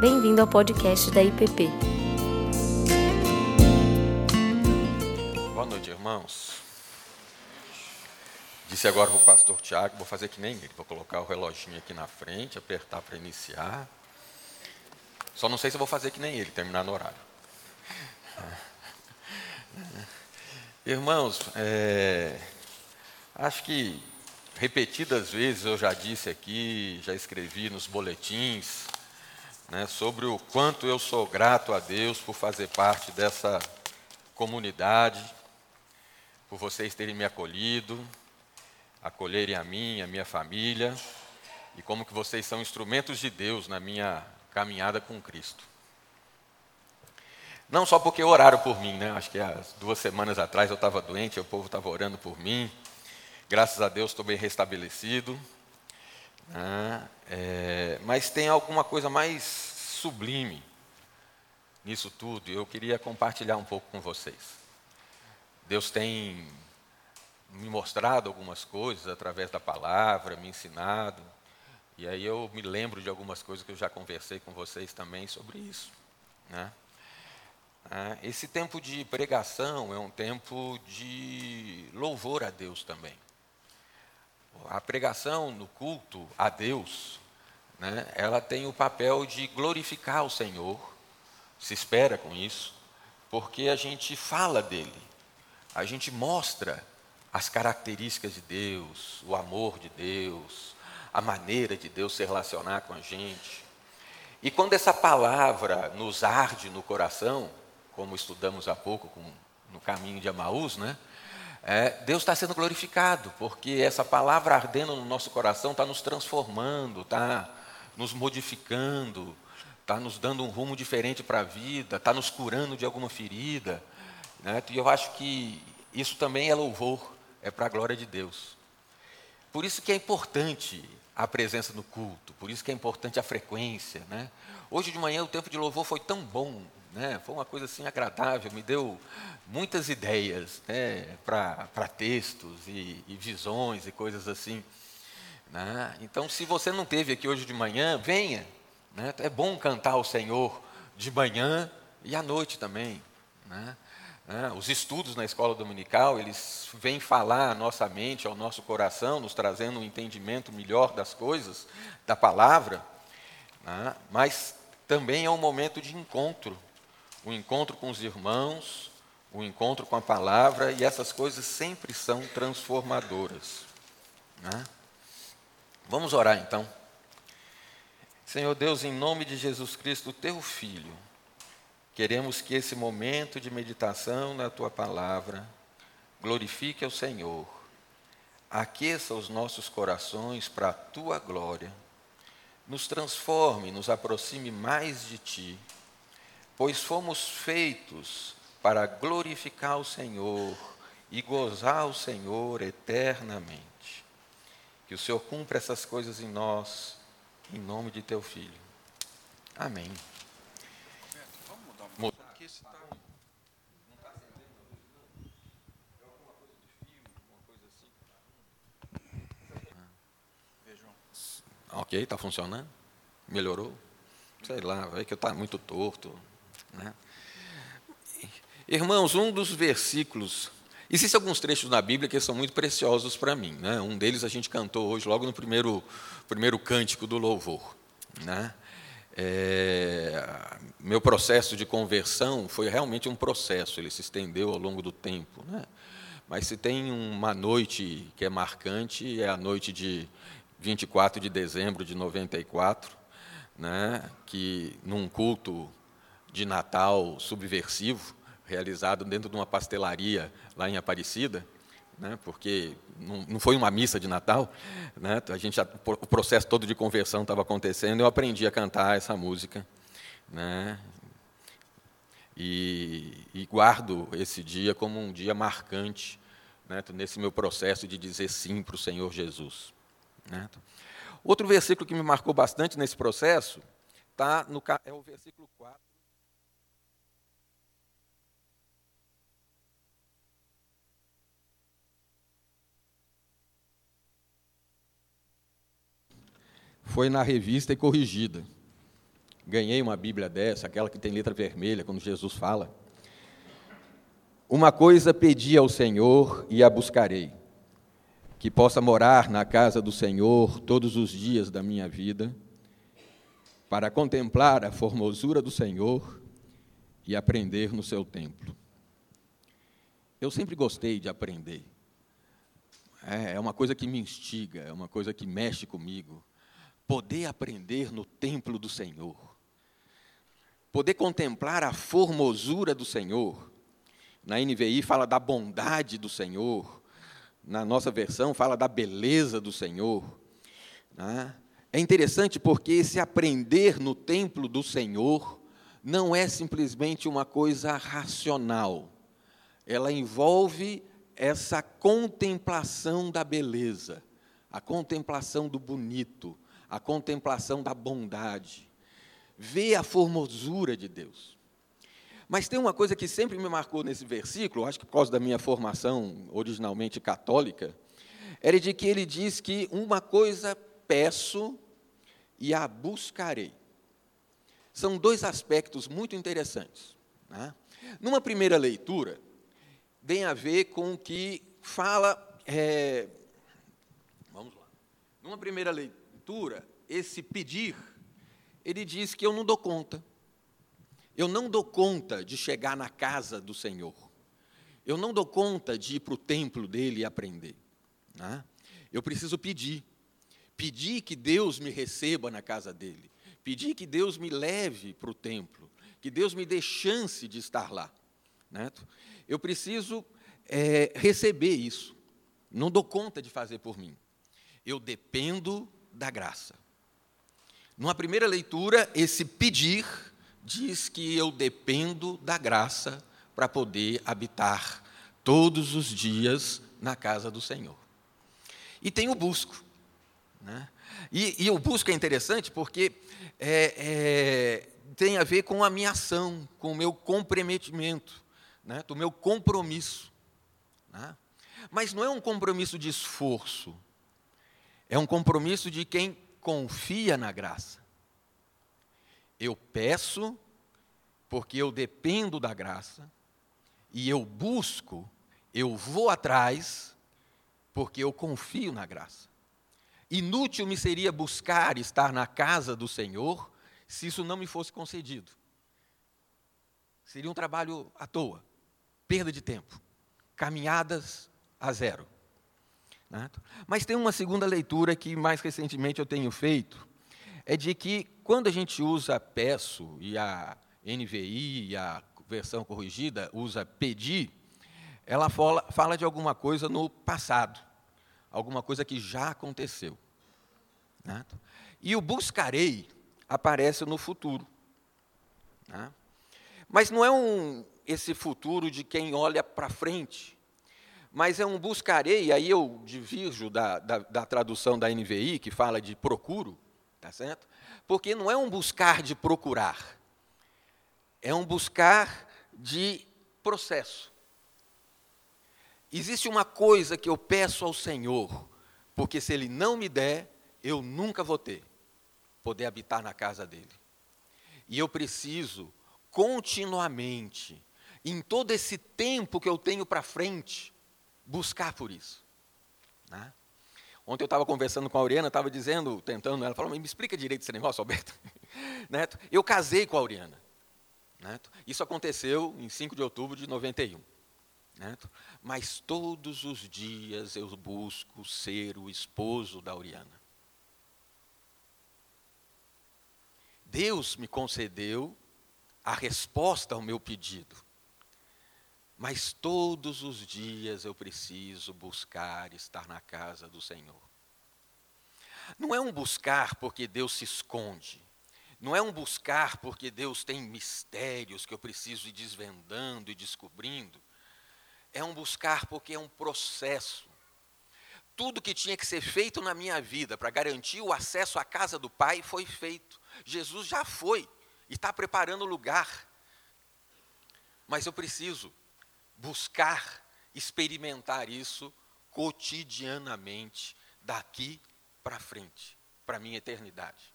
Bem-vindo ao podcast da IPP. Boa noite, irmãos. Disse agora para o pastor Tiago, vou fazer que nem ele, vou colocar o reloginho aqui na frente, apertar para iniciar. Só não sei se vou fazer que nem ele, terminar no horário. Irmãos, é, acho que repetidas vezes eu já disse aqui, já escrevi nos boletins, né, sobre o quanto eu sou grato a Deus por fazer parte dessa comunidade, por vocês terem me acolhido, acolherem a mim, a minha família, e como que vocês são instrumentos de Deus na minha caminhada com Cristo. Não só porque oraram por mim, né? Acho que há duas semanas atrás eu estava doente, o povo estava orando por mim. Graças a Deus estou bem restabelecido. Né? É, mas tem alguma coisa mais sublime nisso tudo e eu queria compartilhar um pouco com vocês. Deus tem me mostrado algumas coisas através da palavra, me ensinado, e aí eu me lembro de algumas coisas que eu já conversei com vocês também sobre isso. Né? É, esse tempo de pregação é um tempo de louvor a Deus também. A pregação no culto a Deus, né, ela tem o papel de glorificar o Senhor, se espera com isso, porque a gente fala dele, a gente mostra as características de Deus, o amor de Deus, a maneira de Deus se relacionar com a gente. E quando essa palavra nos arde no coração, como estudamos há pouco com, no caminho de Amaús, né? É, Deus está sendo glorificado, porque essa palavra ardendo no nosso coração está nos transformando, está nos modificando, está nos dando um rumo diferente para a vida, está nos curando de alguma ferida. Né? E eu acho que isso também é louvor, é para a glória de Deus. Por isso que é importante a presença no culto, por isso que é importante a frequência. Né? Hoje de manhã o tempo de louvor foi tão bom, né? Foi uma coisa assim agradável, me deu muitas ideias né? para textos e, e, visões e coisas assim. Né? Então, se você não teve aqui hoje de manhã, venha. Né? É bom cantar ao Senhor de manhã e à noite também. Né? né? Os estudos na escola dominical, eles vêm falar à nossa mente, ao nosso coração, nos trazendo um entendimento melhor das coisas, da palavra, né? mas também é um momento de encontro o encontro com os irmãos, o encontro com a palavra, e essas coisas sempre são transformadoras. Né? Vamos orar então. Senhor Deus, em nome de Jesus Cristo, teu Filho, queremos que esse momento de meditação na tua palavra glorifique ao Senhor, aqueça os nossos corações para a tua glória, nos transforme, nos aproxime mais de ti pois fomos feitos para glorificar o Senhor e gozar o Senhor eternamente. Que o Senhor cumpra essas coisas em nós, em nome de teu Filho. Amém. Vamos mudar pouco, porque esse está... Ok, está funcionando? Melhorou? Sei lá, vai que está muito torto. Né? Irmãos, um dos versículos. Existem alguns trechos na Bíblia que são muito preciosos para mim. Né? Um deles a gente cantou hoje, logo no primeiro, primeiro cântico do louvor. Né? É, meu processo de conversão foi realmente um processo, ele se estendeu ao longo do tempo. Né? Mas se tem uma noite que é marcante, é a noite de 24 de dezembro de 94, né? que num culto de Natal subversivo, realizado dentro de uma pastelaria lá em Aparecida, né, porque não, não, foi uma missa de Natal, né, a gente já, o processo todo de conversão estava acontecendo, eu aprendi a cantar essa música, né, e, e guardo esse dia como um dia marcante né, nesse meu processo de dizer sim para o Senhor Jesus. Né. Outro versículo que me marcou bastante nesse processo tá no, é o versículo 4. Foi na revista e corrigida. ganhei uma Bíblia dessa, aquela que tem letra vermelha, quando Jesus fala. Uma coisa pedi ao Senhor e a buscarei, que possa morar na casa do Senhor todos os dias da minha vida, para contemplar a formosura do Senhor e aprender no seu templo. Eu sempre gostei de aprender. É, é uma coisa que me instiga, é uma coisa que mexe comigo. Poder aprender no templo do Senhor. Poder contemplar a formosura do Senhor. Na NVI fala da bondade do Senhor. Na nossa versão fala da beleza do Senhor. Né? É interessante porque esse aprender no templo do Senhor não é simplesmente uma coisa racional. Ela envolve essa contemplação da beleza, a contemplação do bonito, a contemplação da bondade. Ver a formosura de Deus. Mas tem uma coisa que sempre me marcou nesse versículo, acho que por causa da minha formação originalmente católica, era de que ele diz que uma coisa peço e a buscarei. São dois aspectos muito interessantes. Né? Numa primeira leitura, tem a ver com o que fala. É, vamos lá. Numa primeira leitura, esse pedir, ele diz que eu não dou conta. Eu não dou conta de chegar na casa do Senhor. Eu não dou conta de ir para o templo dele e aprender. Né? Eu preciso pedir. Pedir que Deus me receba na casa dele. Pedir que Deus me leve para o templo. Que Deus me dê chance de estar lá. Né? Eu preciso é, receber isso. Não dou conta de fazer por mim. Eu dependo da graça. Numa primeira leitura, esse pedir diz que eu dependo da graça para poder habitar todos os dias na casa do Senhor. E tem o busco. Né? E, e o busco é interessante porque é, é, tem a ver com a minha ação, com o meu comprometimento né, do meu compromisso. Né? Mas não é um compromisso de esforço, é um compromisso de quem confia na graça. Eu peço porque eu dependo da graça, e eu busco, eu vou atrás, porque eu confio na graça. Inútil me seria buscar estar na casa do Senhor se isso não me fosse concedido. Seria um trabalho à toa perda de tempo, caminhadas a zero. Né? Mas tem uma segunda leitura que mais recentemente eu tenho feito, é de que quando a gente usa peço e a NVI e a versão corrigida usa pedir, ela fala, fala de alguma coisa no passado, alguma coisa que já aconteceu. Né? E o buscarei aparece no futuro. Né? Mas não é um, esse futuro de quem olha para frente. Mas é um buscarei, aí eu divirjo da, da, da, tradução da NVI, que fala de procuro, tá certo? Porque não é um buscar de procurar, é um buscar de processo. Existe uma coisa que eu peço ao Senhor, porque se Ele não me der, eu nunca vou ter, poder habitar na casa dele. E eu preciso continuamente em todo esse tempo que eu tenho para frente, buscar por isso. Né? Ontem eu estava conversando com a Auriana, estava dizendo, tentando, ela falou, me explica direito esse negócio, Alberto. Neto, eu casei com a Auriana. Neto, isso aconteceu em 5 de outubro de 91. Neto, mas todos os dias eu busco ser o esposo da Auriana. Deus me concedeu a resposta ao meu pedido. Mas todos os dias eu preciso buscar estar na casa do Senhor. Não é um buscar porque Deus se esconde. Não é um buscar porque Deus tem mistérios que eu preciso ir desvendando e descobrindo. É um buscar porque é um processo. Tudo que tinha que ser feito na minha vida para garantir o acesso à casa do Pai foi feito. Jesus já foi e está preparando o lugar. Mas eu preciso buscar experimentar isso cotidianamente, daqui para frente, para a minha eternidade.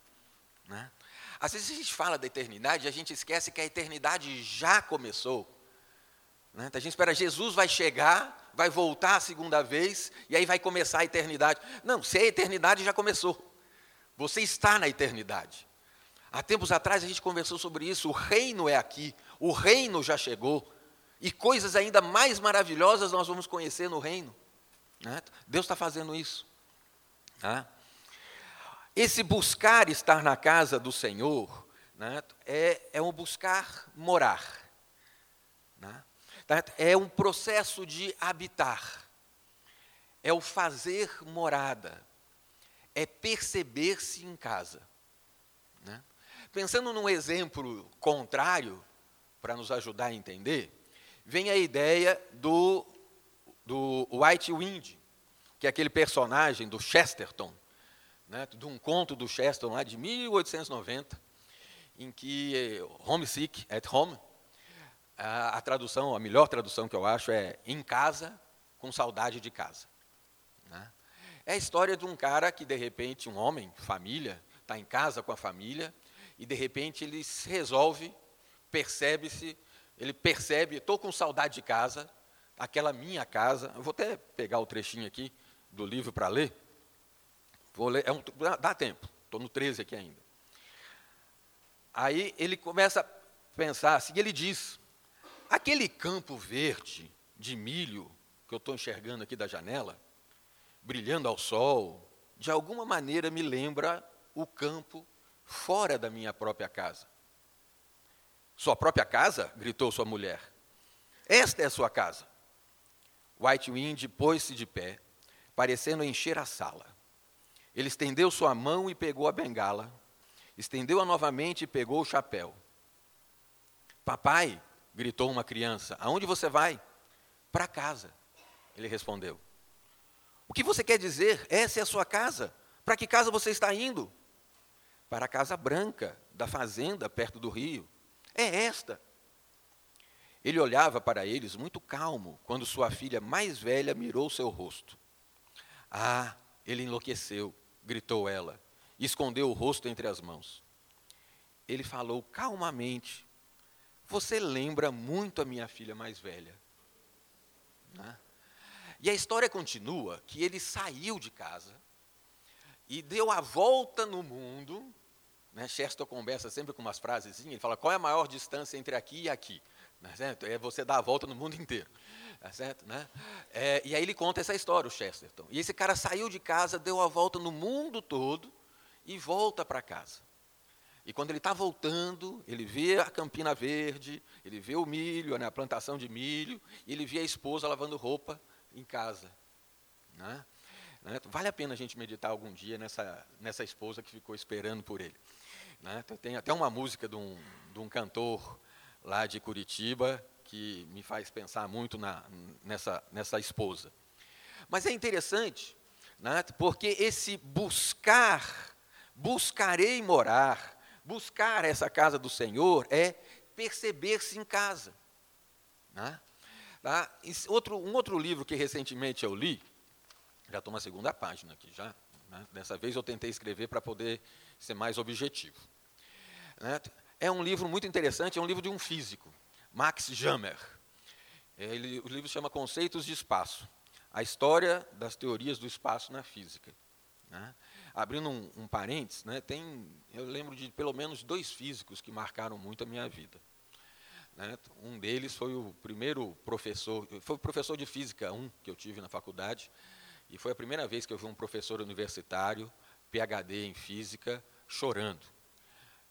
Né? Às vezes a gente fala da eternidade e a gente esquece que a eternidade já começou. Né? A gente espera, Jesus vai chegar, vai voltar a segunda vez e aí vai começar a eternidade. Não, se a eternidade, já começou. Você está na eternidade. Há tempos atrás a gente conversou sobre isso. O reino é aqui, o reino já chegou. E coisas ainda mais maravilhosas nós vamos conhecer no reino. Né? Deus está fazendo isso. Né? Esse buscar estar na casa do Senhor né, é, é um buscar morar. Né? É um processo de habitar. É o fazer morada. É perceber-se em casa. Pensando num exemplo contrário, para nos ajudar a entender, vem a ideia do, do White Wind, que é aquele personagem do Chesterton, né, de um conto do Chesterton lá de 1890, em que eh, Homesick at Home, a, a tradução, a melhor tradução que eu acho é em casa, com saudade de casa. Né? É a história de um cara que, de repente, um homem, família, está em casa com a família, e de repente ele se resolve, percebe-se, ele percebe, estou com saudade de casa, aquela minha casa. Eu vou até pegar o trechinho aqui do livro para ler. Vou ler, é um, dá tempo, estou no 13 aqui ainda. Aí ele começa a pensar assim, ele diz, aquele campo verde de milho que eu estou enxergando aqui da janela, brilhando ao sol, de alguma maneira me lembra o campo fora da minha própria casa. Sua própria casa? gritou sua mulher. Esta é a sua casa. White Wind pôs-se de pé, parecendo encher a sala. Ele estendeu sua mão e pegou a bengala. Estendeu-a novamente e pegou o chapéu. Papai, gritou uma criança, aonde você vai? Para casa. Ele respondeu. O que você quer dizer? Essa é a sua casa? Para que casa você está indo? Para a casa branca da fazenda perto do rio. É esta. Ele olhava para eles muito calmo quando sua filha mais velha mirou seu rosto. Ah, ele enlouqueceu gritou ela, e escondeu o rosto entre as mãos. Ele falou calmamente: Você lembra muito a minha filha mais velha. Né? E a história continua que ele saiu de casa e deu a volta no mundo. Né? Chesterton conversa sempre com umas frases, ele fala: qual é a maior distância entre aqui e aqui? Né? É você dar a volta no mundo inteiro. Tá certo? Né? É, e aí ele conta essa história, o Chesterton. E esse cara saiu de casa, deu a volta no mundo todo e volta para casa. E quando ele está voltando, ele vê a campina verde, ele vê o milho, né, a plantação de milho, e ele vê a esposa lavando roupa em casa. Né? né? Vale a pena a gente meditar algum dia nessa, nessa esposa que ficou esperando por ele. Né? Tem até uma música de um, de um cantor lá de Curitiba que me faz pensar muito na, nessa, nessa esposa. Mas é interessante, né, porque esse buscar, buscarei morar, buscar essa casa do Senhor é perceber-se em casa. Né? Tá? Outro, um outro livro que recentemente eu li, já estou na segunda página aqui já, né? dessa vez eu tentei escrever para poder ser mais objetivo. Né? É um livro muito interessante, é um livro de um físico, Max Jammer. Ele, o livro chama Conceitos de Espaço. A história das teorias do espaço na física. Né? Abrindo um, um parênteses, né, tem, eu lembro de pelo menos dois físicos que marcaram muito a minha vida. Né? Um deles foi o primeiro professor, foi o professor de física 1 que eu tive na faculdade, e foi a primeira vez que eu vi um professor universitário, PhD em física, chorando.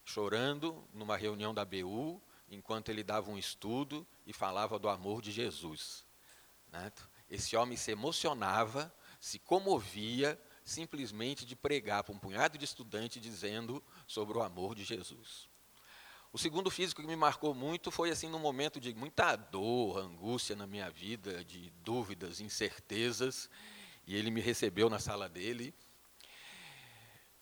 Chorando numa reunião da BU, enquanto ele dava um estudo e falava do amor de Jesus. Né? Esse homem se emocionava, se comovia simplesmente de pregar para um punhado de estudantes dizendo sobre o amor de Jesus. O segundo físico que me marcou muito foi assim num momento de muita dor, angústia na minha vida, de dúvidas, incertezas, e ele me recebeu na sala dele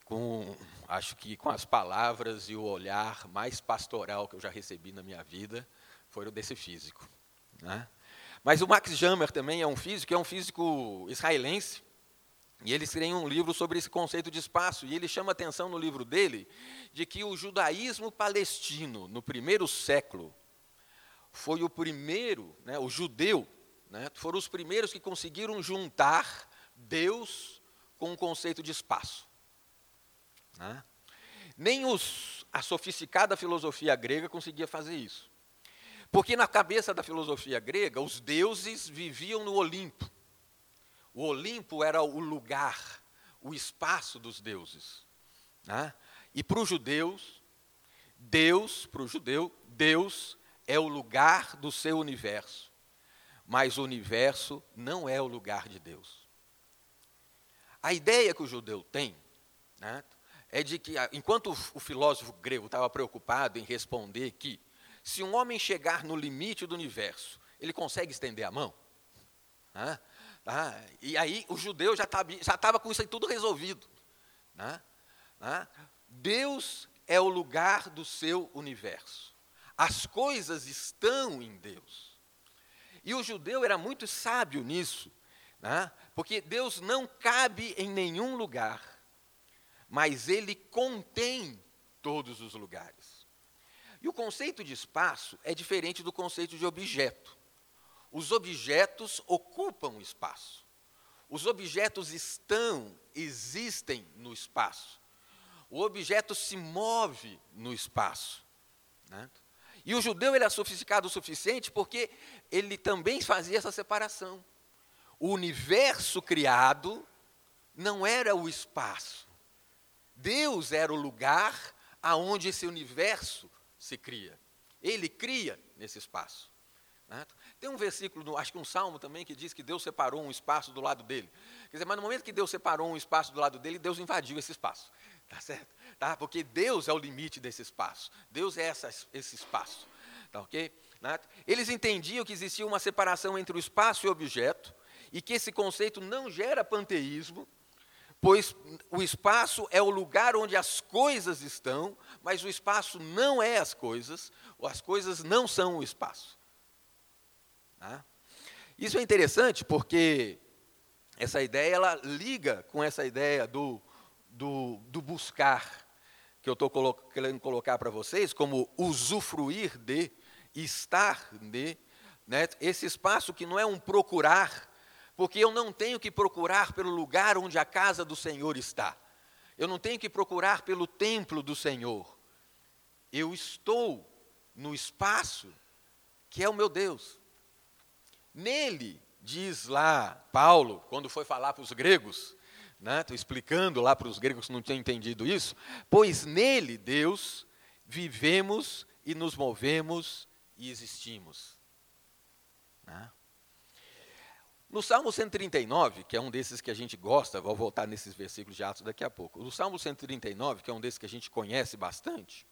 com, acho que com as palavras e o olhar mais pastoral que eu já recebi na minha vida, foi o desse físico. Né? Mas o Max Jammer também é um físico, é um físico israelense, E ele escreve um livro sobre esse conceito de espaço, e ele chama atenção no livro dele de que o judaísmo palestino, no primeiro século, foi o primeiro, né, o judeu, né, foram os primeiros que conseguiram juntar Deus com o conceito de espaço. Né? Nem os, a sofisticada filosofia grega conseguia fazer isso. Porque na cabeça da filosofia grega, os deuses viviam no Olimpo. O Olimpo era o lugar, o espaço dos deuses. Né? E para os judeus, Deus, para o judeu, Deus é o lugar do seu universo. Mas o universo não é o lugar de Deus. A ideia que o judeu tem né, é de que, enquanto o filósofo grego estava preocupado em responder que, se um homem chegar no limite do universo, ele consegue estender a mão? Né? Tá? E aí o judeu já estava com isso aí tudo resolvido. Né? Deus é o lugar do seu universo. As coisas estão em Deus. E o judeu era muito sábio nisso, porque Deus não cabe em nenhum lugar, mas ele contém todos os lugares. E o conceito de espaço é diferente do conceito de objeto. Os objetos ocupam o espaço. Os objetos estão, existem no espaço. O objeto se move no espaço. Né? E o judeu ele é sofisticado o suficiente porque ele também fazia essa separação. O universo criado não era o espaço. Deus era o lugar aonde esse universo se cria. Ele cria nesse espaço. Né? Tem um versículo, acho que um salmo também, que diz que Deus separou um espaço do lado dele. Quer dizer, mas no momento que Deus separou um espaço do lado dele, Deus invadiu esse espaço. Tá certo? Tá? Porque Deus é o limite desse espaço. Deus é essa, esse espaço. Tá ok? Né? Eles entendiam que existia uma separação entre o espaço e o objeto, e que esse conceito não gera panteísmo, pois o espaço é o lugar onde as coisas estão, mas o espaço não é as coisas, ou as coisas não são o espaço. Tá? Isso é interessante porque essa ideia ela liga com essa ideia do, do, do buscar, que eu estou colo querendo colocar para vocês, como usufruir de, estar de, né? esse espaço que não é um procurar, porque eu não tenho que procurar pelo lugar onde a casa do Senhor está. Eu não tenho que procurar pelo templo do Senhor. Eu estou no espaço que é o meu Deus. Nele, diz lá Paulo, quando foi falar para os gregos, né, explicando lá para os gregos que não tinham entendido isso, pois nele, Deus, vivemos e nos movemos e existimos. Né? No Salmo 139, que é um desses que a gente gosta, vou voltar nesses versículos de Atos daqui a pouco. No Salmo 139, que é um desses que a gente conhece bastante,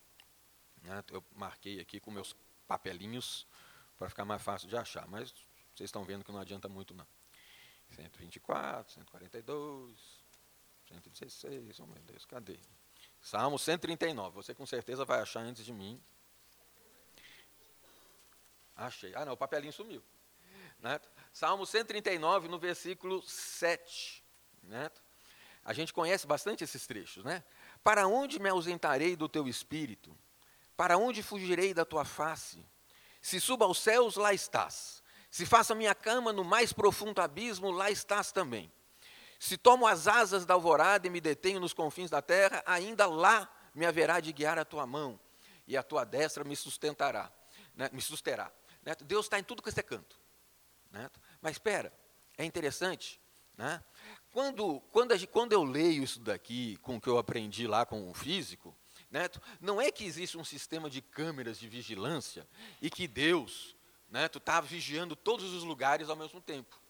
né, eu marquei aqui com meus papelinhos para ficar mais fácil de achar, mas vocês estão vendo que não adianta muito, não. 124, 142, 116, oh meu Deus, cadê? Salmo 139, você com certeza vai achar antes de mim. Achei. Ah, não, o papelinho sumiu. Né? Salmo 139, no versículo 7. Né? A gente conhece bastante esses trechos, né? Para onde me ausentarei do teu espírito? Para onde fugirei da tua face? Se suba aos céus, lá estás. Se faço a minha cama no mais profundo abismo, lá estás também. Se tomo as asas da alvorada e me detenho nos confins da terra, ainda lá me haverá de guiar a tua mão, e a tua destra me sustentará, né, me susterá. Né? Deus está em tudo que você canto. Né? Mas espera, é interessante. Né? Quando, quando, quando eu leio isso daqui, com o que eu aprendi lá com o físico, né? não é que existe um sistema de câmeras de vigilância e que Deus né? Tu está vigiando todos os lugares ao mesmo tempo.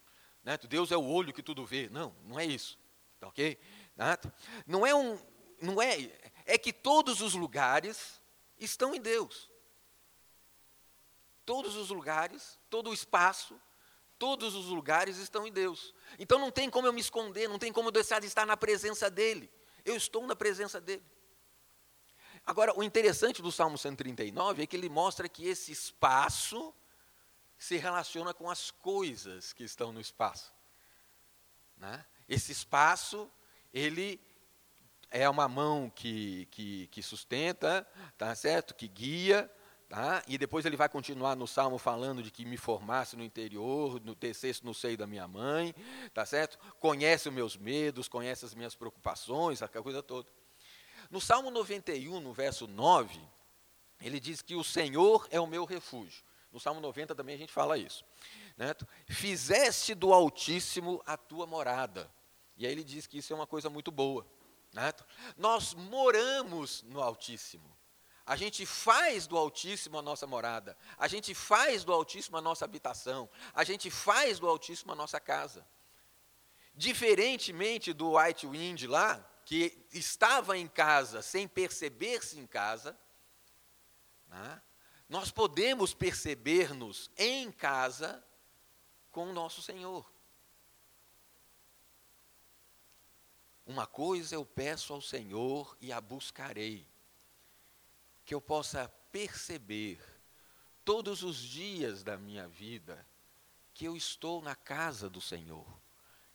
Né? Deus é o olho que tudo vê. Não, não é isso. Tá ok? Né? Não é um, não é, é que todos os lugares estão em Deus. Todos os lugares, todo o espaço, todos os lugares estão em Deus. Então não tem como eu me esconder, não tem como eu deixar de estar na presença dEle. Eu estou na presença dEle. Agora, o interessante do Salmo 139 é que ele mostra que esse espaço se relaciona com as coisas que estão no espaço. Né? esse espaço, ele é uma mão que, que, que sustenta, tá certo? Que guia, Tá? E depois ele vai continuar no Salmo falando de que me formasse no interior, no tecesse no seio da minha mãe, tá certo? Conhece os meus medos, conhece as minhas preocupações, aquela coisa toda. No Salmo 91, no verso 9, ele diz que o Senhor é o meu refúgio. No Salmo 90 também a gente fala isso. Né? Fizeste do Altíssimo a tua morada. E aí ele diz que isso é uma coisa muito boa. Né? Nós moramos no Altíssimo. A gente faz do Altíssimo a nossa morada. A gente faz do Altíssimo a nossa habitação. A gente faz do Altíssimo a nossa casa. Diferentemente do White Wind lá, que estava em casa sem perceber-se em casa, né? nós podemos perceber-nos em casa com o nosso Senhor. Uma coisa eu peço ao Senhor e a buscarei que eu possa perceber todos os dias da minha vida que eu estou na casa do Senhor,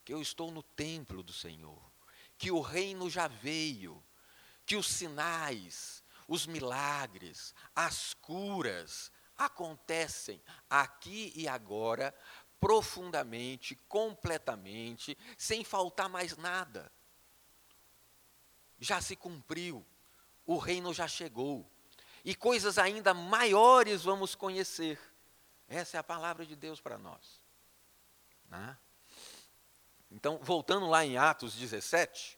que eu estou no templo do Senhor, que o reino já veio, que os sinais, os milagres, as curas acontecem aqui e agora, profundamente, completamente, sem faltar mais nada. Já se cumpriu, o reino já chegou e coisas ainda maiores vamos conhecer. Essa é a palavra de Deus para nós. Né? Então, voltando lá em Atos 17,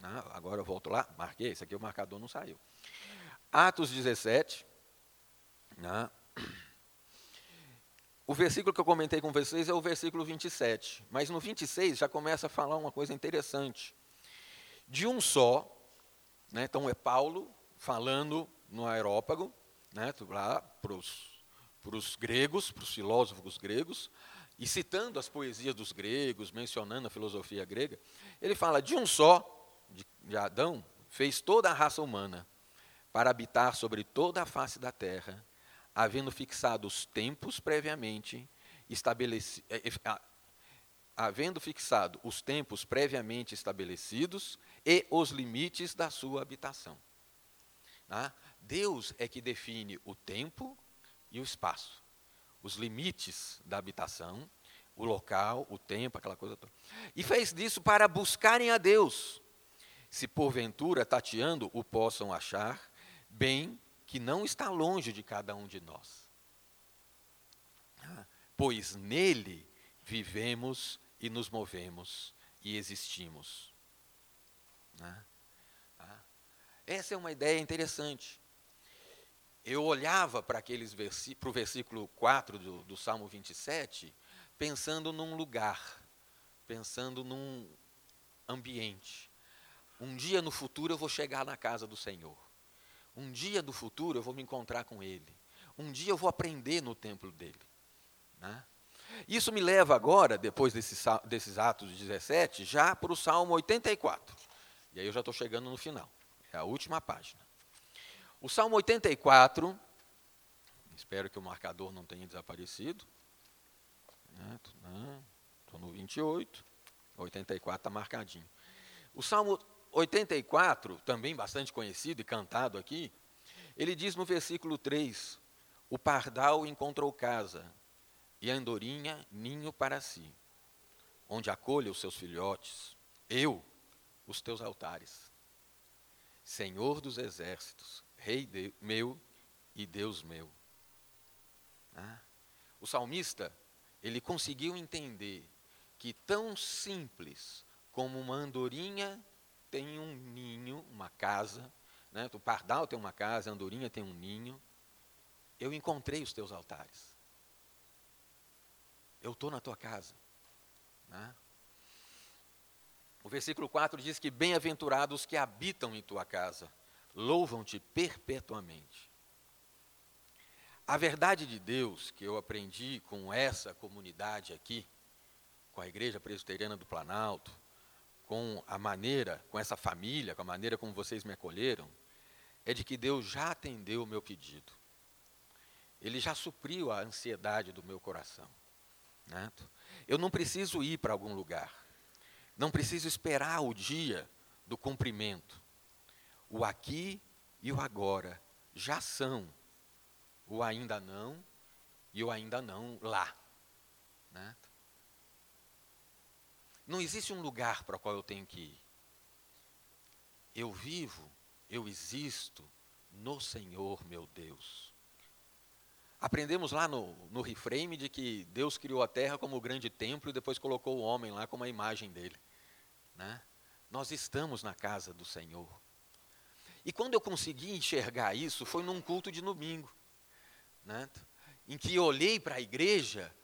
né? agora eu volto lá, marquei, esse aqui o marcador não saiu. Atos 17, né? o versículo que eu comentei com vocês é o versículo 27, mas no 26 já começa a falar uma coisa interessante. De um só, né? então é Paulo falando no aerópago, né, para os gregos, para os filósofos gregos, e citando as poesias dos gregos, mencionando a filosofia grega, ele fala: de um só, de, de Adão, fez toda a raça humana para habitar sobre toda a face da terra, havendo fixado os tempos previamente estabelecidos. Eh, eh, havendo fixado os tempos previamente estabelecidos e os limites da sua habitação. Tá? Deus é que define o tempo e o espaço, os limites da habitação, o local, o tempo, aquela coisa toda. E fez disso para buscarem a Deus. Se porventura, tateando, o possam achar, bem que não está longe de cada um de nós. Pois nele vivemos e nos movemos e existimos. Essa é uma ideia interessante eu olhava para aqueles para o versículo 4 do, do Salmo 27, pensando num lugar, pensando num ambiente. Um dia no futuro eu vou chegar na casa do Senhor. Um dia do futuro eu vou me encontrar com Ele. Um dia eu vou aprender no templo dele. Né? Isso me leva agora, depois desses, Atos 17, já para o Salmo 84. E aí eu já estou chegando no final. É a última página. O Salmo 84, espero que o marcador não tenha desaparecido. Estou no 28, 84 está marcadinho. O Salmo 84, também bastante conhecido e cantado aqui, ele diz no versículo 3: O pardal encontrou casa, e a andorinha ninho para si, onde acolha os seus filhotes, eu, os teus altares. Senhor dos exércitos, Rei de, meu e Deus meu. Ah, o salmista, ele conseguiu entender que tão simples como uma andorinha tem um ninho, uma casa, né? o pardal tem uma casa, a andorinha tem um ninho, eu encontrei os teus altares. Eu estou na tua casa. Né? O versículo 4 diz que bem-aventurados que habitam em tua casa louvam-te perpetuamente. A verdade de Deus que eu aprendi com essa comunidade aqui, com a Igreja Presbiteriana do Planalto, com a maneira, com essa família, com a maneira como vocês me acolheram, é de que Deus já atendeu o meu pedido. Ele já supriu a ansiedade do meu coração. Né? Eu não preciso ir para algum lugar. Não preciso esperar o dia do cumprimento. O aqui e o agora já são o ainda não e o ainda não lá. Né? Não existe um lugar para o qual eu tenho que ir. Eu vivo, eu existo no Senhor meu Deus. Aprendemos lá no, no reframe de que Deus criou a terra como o grande templo e depois colocou o homem lá como a imagem dele. Né? Nós estamos na casa do Senhor. E quando eu consegui enxergar isso, foi num culto de domingo, né? em que eu olhei para a igreja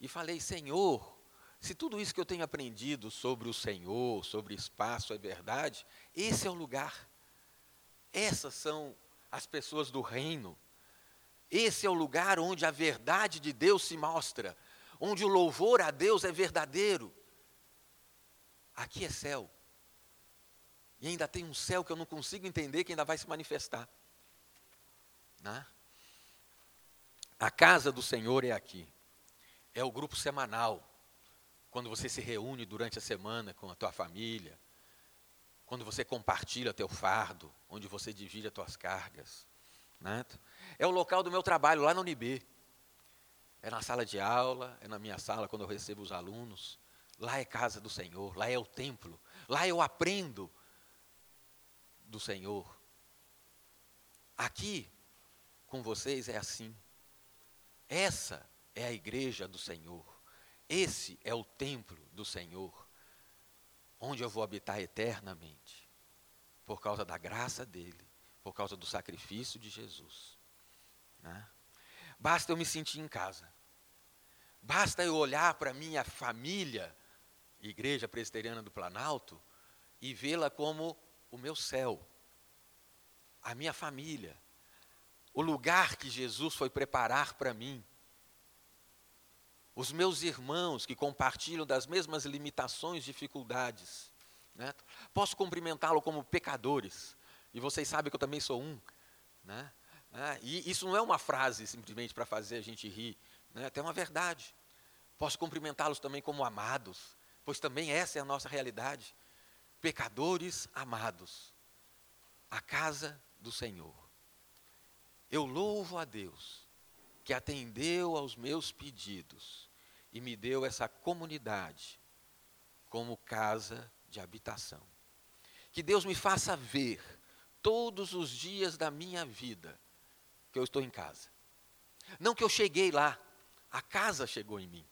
e falei: Senhor, se tudo isso que eu tenho aprendido sobre o Senhor, sobre espaço é verdade, esse é o lugar. Essas são as pessoas do reino. Esse é o lugar onde a verdade de Deus se mostra, onde o louvor a Deus é verdadeiro. Aqui é céu. E ainda tem um céu que eu não consigo entender que ainda vai se manifestar. Né? A casa do Senhor é aqui. É o grupo semanal. Quando você se reúne durante a semana com a tua família, quando você compartilha teu fardo, onde você divide as tuas cargas. Né? É o local do meu trabalho lá no UNIB. É na sala de aula, é na minha sala quando eu recebo os alunos. Lá é casa do Senhor, lá é o templo. Lá eu aprendo do Senhor. Aqui, com vocês, é assim. Essa é a igreja do Senhor. Esse é o templo do Senhor, onde eu vou habitar eternamente, por causa da graça dele, por causa do sacrifício de Jesus. Né? Basta eu me sentir em casa. Basta eu olhar para minha família, Igreja Presbiteriana do Planalto, e vê-la como o meu céu, a minha família, o lugar que Jesus foi preparar para mim, os meus irmãos que compartilham das mesmas limitações, dificuldades. Né? Posso cumprimentá-lo como pecadores, e vocês sabem que eu também sou um. Né? Ah, e isso não é uma frase simplesmente para fazer a gente rir, né? tem uma verdade. Posso cumprimentá-los também como amados, pois também essa é a nossa realidade pecadores amados, a casa do Senhor. Eu louvo a Deus que atendeu aos meus pedidos e me deu essa comunidade como casa de habitação. Que Deus me faça ver todos os dias da minha vida que eu estou em casa. Não que eu cheguei lá, a casa chegou em mim.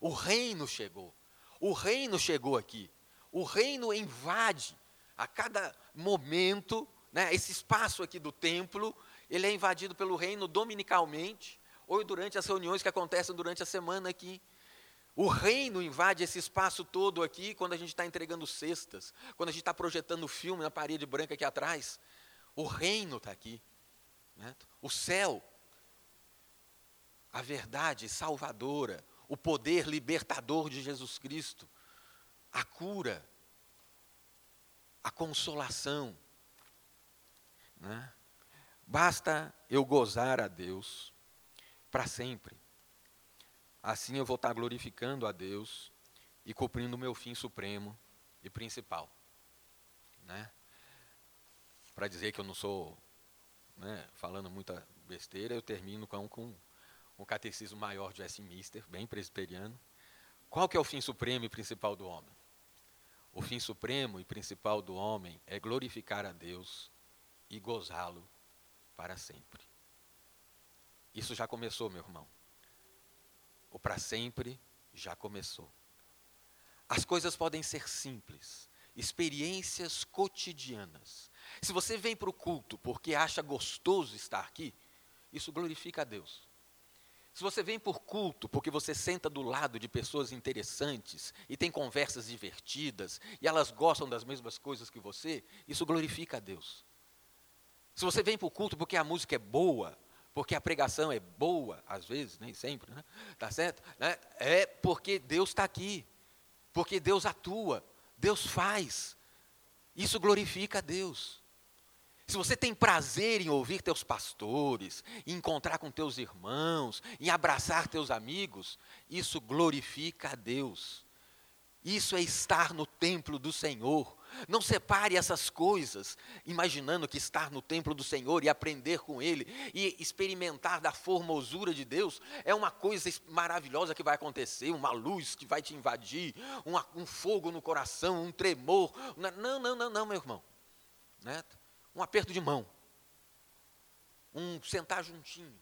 O reino chegou. O reino chegou aqui. O reino invade a cada momento, né, esse espaço aqui do templo, ele é invadido pelo reino dominicalmente, ou durante as reuniões que acontecem durante a semana aqui. O reino invade esse espaço todo aqui quando a gente está entregando cestas, quando a gente está projetando filme na parede branca aqui atrás. O reino está aqui. Né? O céu, a verdade salvadora, o poder libertador de Jesus Cristo a cura, a consolação. Né? Basta eu gozar a Deus para sempre. Assim eu vou estar glorificando a Deus e cumprindo o meu fim supremo e principal. Né? Para dizer que eu não sou né, falando muita besteira, eu termino com, com um catecismo maior de Westminster, bem presbiteriano. Qual que é o fim supremo e principal do homem? O fim supremo e principal do homem é glorificar a Deus e gozá-lo para sempre. Isso já começou, meu irmão. O para sempre já começou. As coisas podem ser simples, experiências cotidianas. Se você vem para o culto porque acha gostoso estar aqui, isso glorifica a Deus. Se você vem por culto, porque você senta do lado de pessoas interessantes e tem conversas divertidas e elas gostam das mesmas coisas que você, isso glorifica a Deus. Se você vem por culto porque a música é boa, porque a pregação é boa, às vezes, nem sempre, né? Tá certo? Né? É porque Deus está aqui, porque Deus atua, Deus faz. Isso glorifica a Deus. Se você tem prazer em ouvir teus pastores, em encontrar com teus irmãos, em abraçar teus amigos, isso glorifica a Deus. Isso é estar no templo do Senhor. Não separe essas coisas, imaginando que estar no templo do Senhor e aprender com Ele e experimentar da formosura de Deus é uma coisa maravilhosa que vai acontecer, uma luz que vai te invadir, uma, um fogo no coração, um tremor. Não, não, não, não, meu irmão. Né? Um aperto de mão, um sentar juntinho,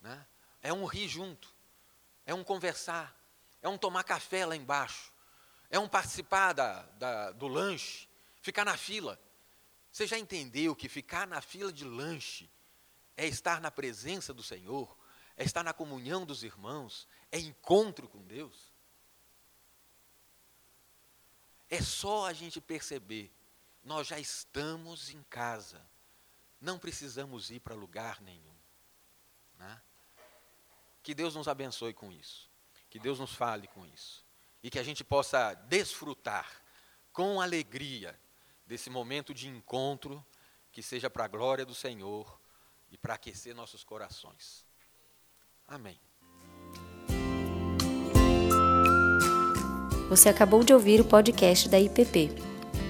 né? é um rir junto, é um conversar, é um tomar café lá embaixo é um participar da, da, do lanche, ficar na fila. Você já entendeu que ficar na fila de lanche é estar na presença do Senhor, é estar na comunhão dos irmãos, é encontro com Deus? É só a gente perceber, nós já estamos em casa, não precisamos ir para lugar nenhum. Né? Que Deus nos abençoe com isso, que Deus nos fale com isso e que a gente possa desfrutar com alegria desse momento de encontro que seja para a glória do Senhor e para aquecer nossos corações. Amém. Você acabou de ouvir o podcast da IPP.